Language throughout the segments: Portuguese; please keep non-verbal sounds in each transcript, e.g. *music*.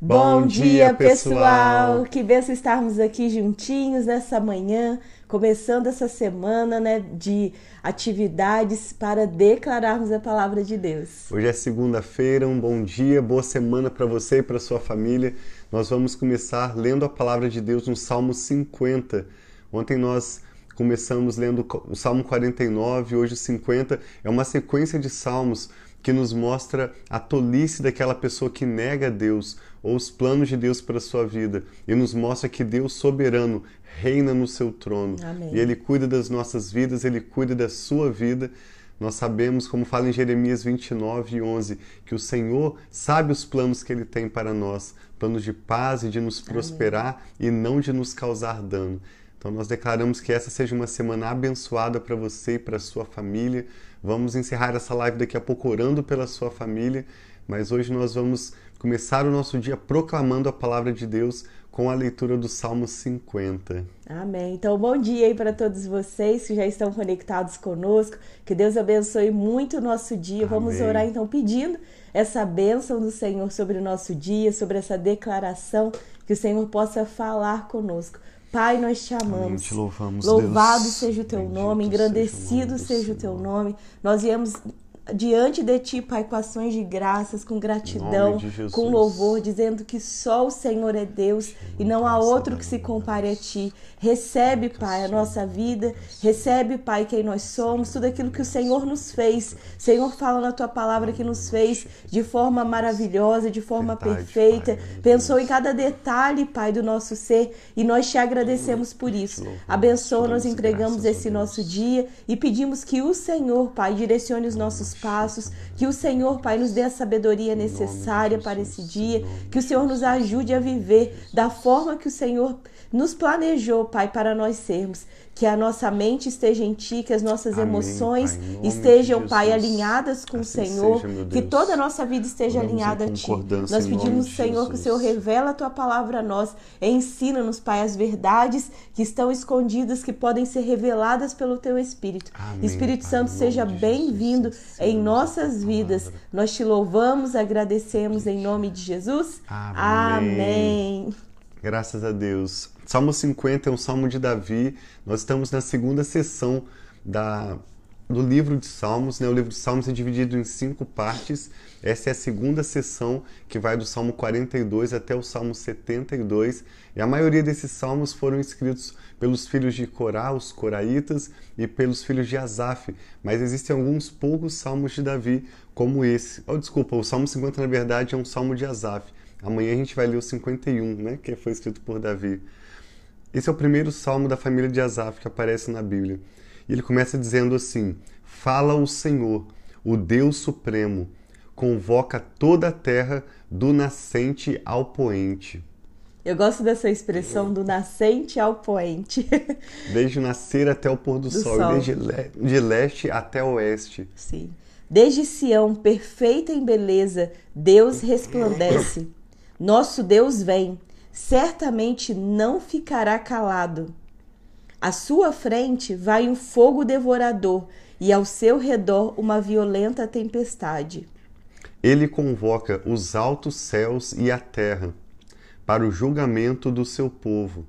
Bom, dia, pessoal! Que benção estarmos aqui juntinhos nessa manhã, começando essa semana né, de atividades para declararmos a palavra de Deus. Hoje é segunda-feira, um bom dia, boa semana para você e para sua família. Nós vamos começar lendo a palavra de Deus no Salmo 50. Ontem nós começamos lendo o Salmo 49, hoje o 50. É uma sequência de salmos que nos mostra a tolice daquela pessoa que nega Deus ou os planos de Deus para a sua vida e nos mostra que Deus soberano reina no seu trono Amém. e ele cuida das nossas vidas, ele cuida da sua vida. Nós sabemos, como fala em Jeremias 29 e 11, que o Senhor sabe os planos que ele tem para nós, planos de paz e de nos prosperar Amém. e não de nos causar dano. Então nós declaramos que essa seja uma semana abençoada para você e para a sua família. Vamos encerrar essa live daqui a pouco orando pela sua família, mas hoje nós vamos começar o nosso dia proclamando a palavra de Deus com a leitura do Salmo 50. Amém. Então, bom dia aí para todos vocês que já estão conectados conosco. Que Deus abençoe muito o nosso dia. Amém. Vamos orar então pedindo essa bênção do Senhor sobre o nosso dia, sobre essa declaração, que o Senhor possa falar conosco. Pai, nós te amamos. Amém, te louvamos, Louvado Deus. seja o teu nome, engrandecido seja o, seja o teu nome. Nós viemos diante de ti, Pai, com ações de graças, com gratidão, com louvor, dizendo que só o Senhor é Deus e não há outro que se compare a ti. Recebe, Pai, a nossa vida, recebe, Pai, quem nós somos, tudo aquilo que o Senhor nos fez. Senhor, fala na tua palavra que nos fez de forma maravilhosa, de forma perfeita. Pensou em cada detalhe, Pai, do nosso ser e nós te agradecemos por isso. Abençoa, nós entregamos esse nosso dia e pedimos que o Senhor, Pai, direcione os nossos passos, que o Senhor, Pai, nos dê a sabedoria necessária para esse dia, que o Senhor nos ajude a viver da forma que o Senhor nos planejou, Pai, para nós sermos. Que a nossa mente esteja em Ti, que as nossas Amém, emoções pai, estejam, Pai, alinhadas com assim o Senhor, seja, que toda a nossa vida esteja alinhada a Ti. Nós pedimos, Senhor, que o Senhor revela a Tua palavra a nós, ensina-nos, Pai, as verdades que estão escondidas, que podem ser reveladas pelo Teu Espírito. Amém, Espírito pai, Santo, seja bem-vindo em nossas vidas. Nós te louvamos, agradecemos em nome de Jesus. Amém. Amém. Graças a Deus. Salmo 50 é um salmo de Davi. Nós estamos na segunda sessão da, do livro de Salmos. Né? O livro de Salmos é dividido em cinco partes. Essa é a segunda sessão que vai do Salmo 42 até o Salmo 72. E a maioria desses salmos foram escritos pelos filhos de Corá, os coraitas, e pelos filhos de Asaf. Mas existem alguns poucos salmos de Davi, como esse. Oh, desculpa, o Salmo 50 na verdade é um salmo de Asaf. Amanhã a gente vai ler o 51, né, que foi escrito por Davi. Esse é o primeiro salmo da família de Asaf que aparece na Bíblia. E ele começa dizendo assim: Fala o Senhor, o Deus Supremo, convoca toda a terra do nascente ao poente. Eu gosto dessa expressão do nascente ao poente. *laughs* Desde o nascer até o pôr do, Do sol, sol. desde de leste até oeste. Sim. Desde Sião, perfeita em beleza, Deus resplandece. Nosso Deus vem, certamente não ficará calado. À sua frente vai um fogo devorador e ao seu redor uma violenta tempestade. Ele convoca os altos céus e a terra para o julgamento do seu povo.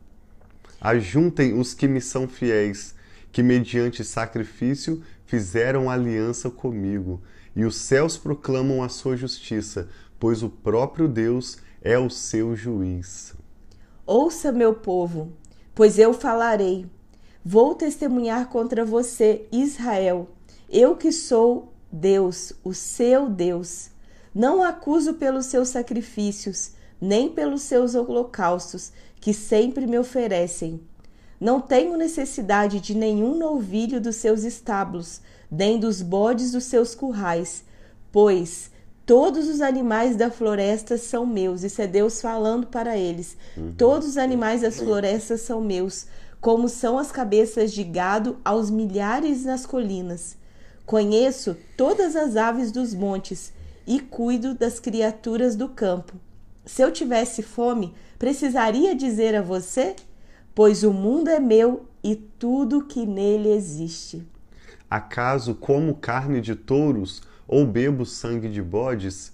Ajuntem os que me são fiéis, que mediante sacrifício fizeram aliança comigo, e os céus proclamam a sua justiça, pois o próprio Deus é o seu juiz. Ouça, meu povo, pois eu falarei. Vou testemunhar contra você, Israel. Eu que sou Deus, o seu Deus. Não acuso pelos seus sacrifícios, nem pelos seus holocaustos, que sempre me oferecem. Não tenho necessidade de nenhum novilho dos seus estábulos, nem dos bodes dos seus currais, pois todos os animais da floresta são meus. Isso é Deus falando para eles. Todos os animais das florestas são meus, como são as cabeças de gado aos milhares nas colinas. Conheço todas as aves dos montes e cuido das criaturas do campo. Se eu tivesse fome, precisaria dizer a você? Pois o mundo é meu e tudo que nele existe. Acaso como carne de touros ou bebo sangue de bodes?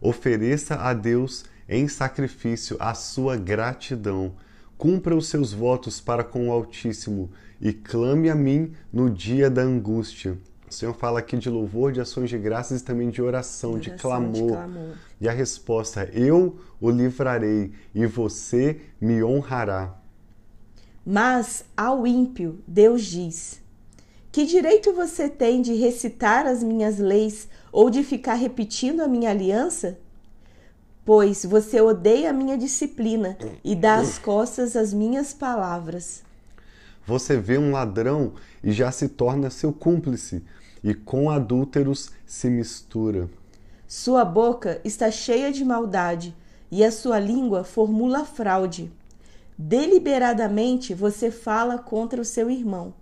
Ofereça a Deus em sacrifício a sua gratidão. Cumpra os seus votos para com o Altíssimo e clame a mim no dia da angústia. O Senhor fala aqui de louvor, de ações de graças e também de oração, de, oração, clamor. de clamor. E a resposta: Eu o livrarei e você me honrará. Mas ao ímpio, Deus diz: Que direito você tem de recitar as minhas leis ou de ficar repetindo a minha aliança? Pois você odeia a minha disciplina e dá as costas às minhas palavras. Você vê um ladrão e já se torna seu cúmplice, e com adúlteros se mistura. Sua boca está cheia de maldade, e a sua língua formula fraude. Deliberadamente você fala contra o seu irmão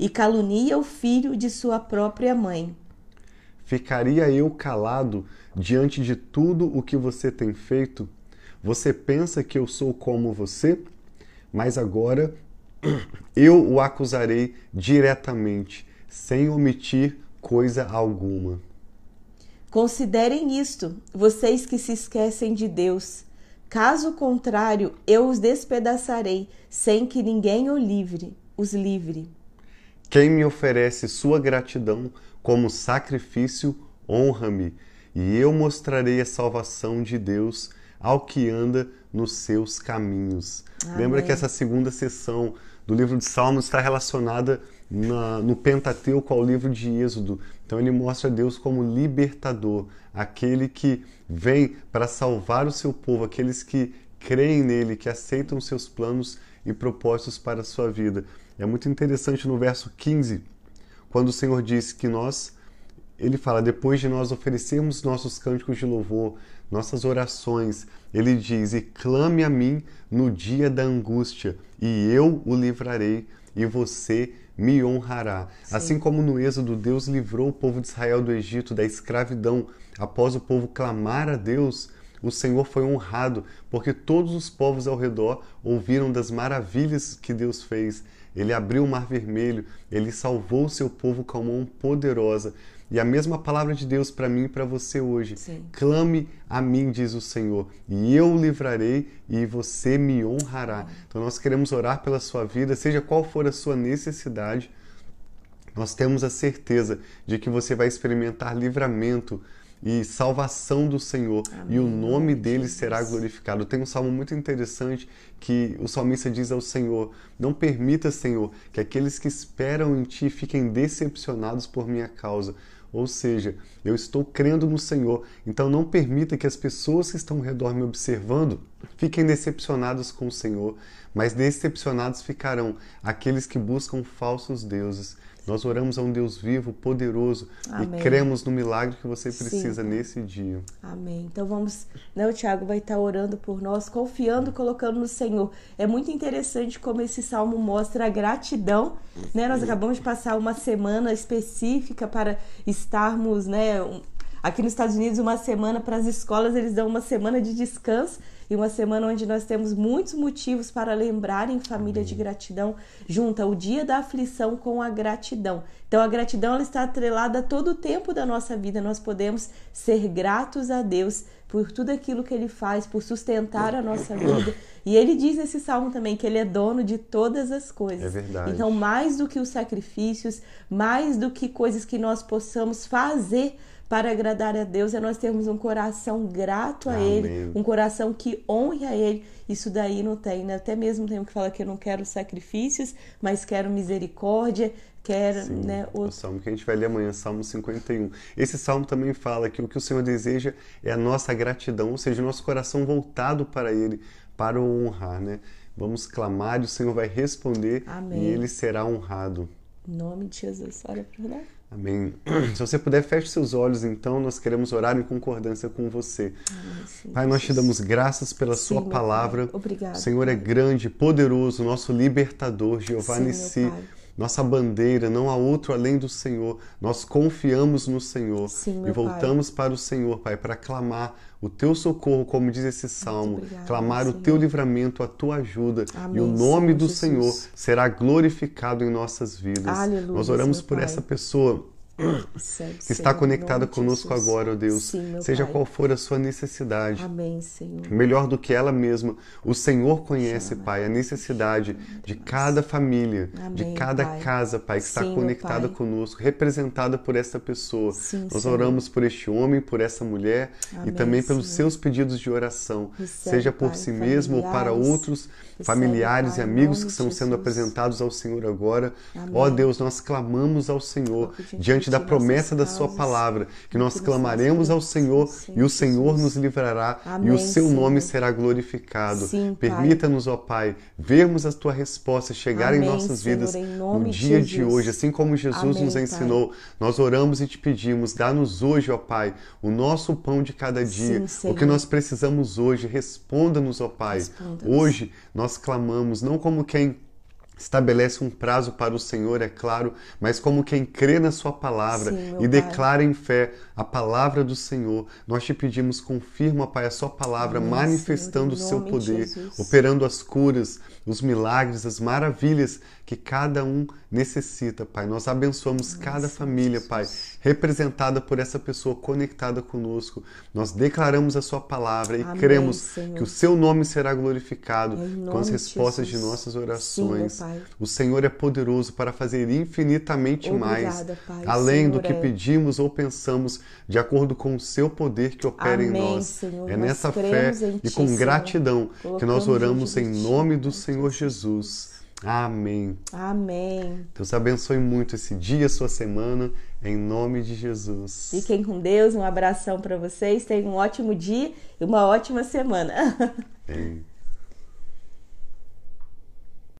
e calunia o filho de sua própria mãe. Ficaria eu calado diante de tudo o que você tem feito? Você pensa que eu sou como você? Mas agora *clears throat* eu o acusarei diretamente, sem omitir coisa alguma. Considerem isto, vocês que se esquecem de Deus Caso contrário, eu os despedaçarei, sem que ninguém o livre, os livre. Quem me oferece sua gratidão como sacrifício, honra-me, e eu mostrarei a salvação de Deus ao que anda nos seus caminhos. Amém. Lembra que essa segunda sessão do livro de Salmos está relacionada na, no Pentateuco ao livro de Êxodo. Então ele mostra Deus como libertador, aquele que vem para salvar o seu povo, aqueles que creem nele, que aceitam seus planos e propósitos para a sua vida. É muito interessante no verso 15, quando o Senhor diz que nós, ele fala, depois de nós oferecermos nossos cânticos de louvor, nossas orações, ele diz: E clame a mim no dia da angústia, e eu o livrarei, e você me honrará. Sim. Assim como no Êxodo, Deus livrou o povo de Israel do Egito, da escravidão, após o povo clamar a Deus, o Senhor foi honrado, porque todos os povos ao redor ouviram das maravilhas que Deus fez. Ele abriu o mar vermelho, ele salvou o seu povo com a mão poderosa. E a mesma palavra de Deus para mim e para você hoje. Sim. Clame a mim, diz o Senhor, e eu o livrarei e você me honrará. Então nós queremos orar pela sua vida, seja qual for a sua necessidade. Nós temos a certeza de que você vai experimentar livramento e salvação do Senhor Amém. e o nome dele será glorificado. Tem um salmo muito interessante que o salmista diz ao Senhor: Não permita, Senhor, que aqueles que esperam em ti fiquem decepcionados por minha causa. Ou seja, eu estou crendo no Senhor, então não permita que as pessoas que estão ao redor me observando fiquem decepcionadas com o Senhor, mas decepcionados ficarão aqueles que buscam falsos deuses. Nós oramos a um Deus vivo, poderoso Amém. e cremos no milagre que você precisa Sim. nesse dia. Amém. Então vamos, né, o Tiago vai estar orando por nós, confiando, colocando no Senhor. É muito interessante como esse salmo mostra a gratidão, né? Nós acabamos de passar uma semana específica para estarmos, né, aqui nos Estados Unidos uma semana para as escolas, eles dão uma semana de descanso e uma semana onde nós temos muitos motivos para lembrar em família de gratidão, junta o dia da aflição com a gratidão. Então a gratidão ela está atrelada a todo o tempo da nossa vida. Nós podemos ser gratos a Deus por tudo aquilo que ele faz, por sustentar a nossa vida. E ele diz nesse salmo também que ele é dono de todas as coisas. É verdade. Então, mais do que os sacrifícios, mais do que coisas que nós possamos fazer para agradar a Deus é nós termos um coração grato a Amém. Ele, um coração que honre a Ele. Isso daí não tem, né? Até mesmo tem que falar que eu não quero sacrifícios, mas quero misericórdia, quero, Sim, né? O... o salmo que a gente vai ler amanhã, Salmo 51. Esse salmo também fala que o que o Senhor deseja é a nossa gratidão, ou seja, o nosso coração voltado para Ele, para o honrar, né? Vamos clamar e o Senhor vai responder Amém. e Ele será honrado. Em nome de Jesus, olha para nós. Amém. Se você puder, feche seus olhos, então, nós queremos orar em concordância com você. Amém, pai, nós te damos graças pela sim, Sua palavra. Obrigado. O Senhor é grande, poderoso, nosso libertador, Jeová Nissi nossa bandeira, não há outro além do Senhor. Nós confiamos no Senhor Sim, e voltamos pai. para o Senhor, Pai, para clamar o teu socorro, como diz esse salmo, obrigada, clamar Senhor. o teu livramento, a tua ajuda, Amém, e o nome Senhor do Jesus. Senhor será glorificado em nossas vidas. Aleluia, Nós oramos por pai. essa pessoa Recebe, que está conectada conosco agora, ó Deus. Sim, Seja pai. qual for a sua necessidade. Amém, Senhor. Melhor do que ela mesma, o Senhor conhece, Pai, a necessidade de cada família, Amém, de cada pai. casa, Pai, que está Sim, meu conectada conosco, representada por essa pessoa. Sim, Nós Senhor. oramos por este homem, por essa mulher e Amém, também pelos Senhor. seus pedidos de oração, Recebe, seja por Pai, si mesmo ou para outros familiares Pai, e em amigos nome que estão de sendo apresentados ao Senhor agora. Amém. Ó Deus, nós clamamos ao Senhor diante de da promessa da Sua palavra, que nós clamaremos ao Senhor e o Senhor nos livrará e Amém, o Seu nome Senhor. será glorificado. Pai. Permita-nos, ó Pai, vermos a Tua resposta chegar em Amém, nossas Senhor, vidas em no nome de dia de Jesus. hoje, assim como Jesus nos Pai. ensinou. Nós oramos e te pedimos, dá-nos hoje, ó Pai, o nosso pão de cada dia, Sim, o que nós precisamos hoje. Responda-nos, ó Pai. Responda-nos. Hoje nós clamamos, não como quem estabelece um prazo para o Senhor, é claro, mas como quem crê na Sua palavra Sim, e Pai. declara em fé a palavra do Senhor. Nós te pedimos, confirma, Pai, a Sua palavra, manifestando o seu de poder, Jesus. operando as curas, os milagres, as maravilhas que cada um necessita, Pai. Nós abençoamos cada família, Pai, representada por essa pessoa conectada conosco. Nós declaramos a Sua palavra e Amém, cremos Senhor. que o Seu nome será glorificado com as de respostas de Jesus. nossas Sim, orações. Pai. O Senhor é poderoso para fazer infinitamente mais, Obrigada, Pai. além Senhor do que é. pedimos ou pensamos, de acordo com o seu poder que opera em Amém, nós. Senhor. É Nós nessa fé em e Ti, com Senhor. gratidão que nós oramos em Ti, nome do Senhor Jesus. Amém. Amém. Deus abençoe muito esse dia, sua semana, em nome de Jesus. Fiquem com Deus. Um abração para vocês. Tenham um ótimo dia e uma ótima semana. *laughs* Amém.